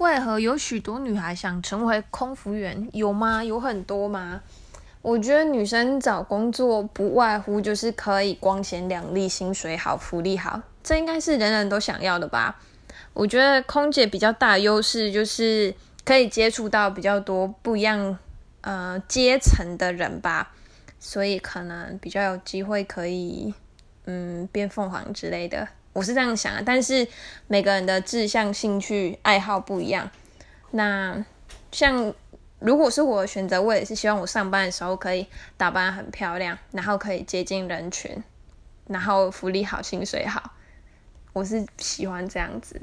为何有许多女孩想成为空服员？有吗？有很多吗？我觉得女生找工作不外乎就是可以光鲜亮丽、薪水好、福利好，这应该是人人都想要的吧？我觉得空姐比较大的优势就是可以接触到比较多不一样呃阶层的人吧，所以可能比较有机会可以嗯变凤凰之类的。我是这样想啊，但是每个人的志向、兴趣、爱好不一样。那像如果是我的选择，我也是希望我上班的时候可以打扮很漂亮，然后可以接近人群，然后福利好、薪水好。我是喜欢这样子。